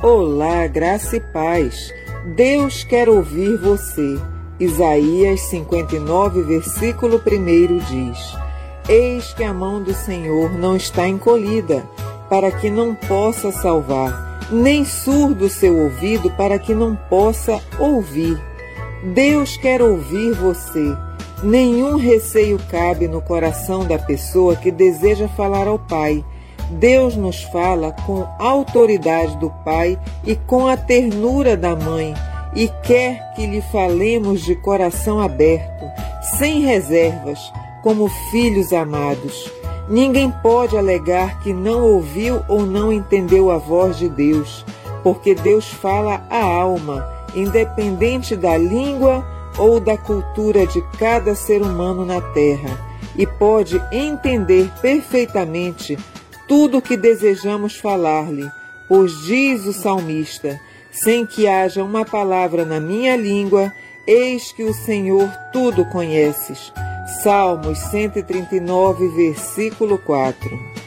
Olá, graça e paz. Deus quer ouvir você. Isaías 59, versículo 1 diz: Eis que a mão do Senhor não está encolhida, para que não possa salvar, nem surdo seu ouvido para que não possa ouvir. Deus quer ouvir você. Nenhum receio cabe no coração da pessoa que deseja falar ao Pai. Deus nos fala com autoridade do Pai e com a ternura da mãe, e quer que lhe falemos de coração aberto, sem reservas, como filhos amados. Ninguém pode alegar que não ouviu ou não entendeu a voz de Deus, porque Deus fala a alma independente da língua ou da cultura de cada ser humano na Terra, e pode entender perfeitamente tudo o que desejamos falar-lhe, pois diz o salmista: sem que haja uma palavra na minha língua, eis que o Senhor tudo conheces. Salmos 139, versículo 4.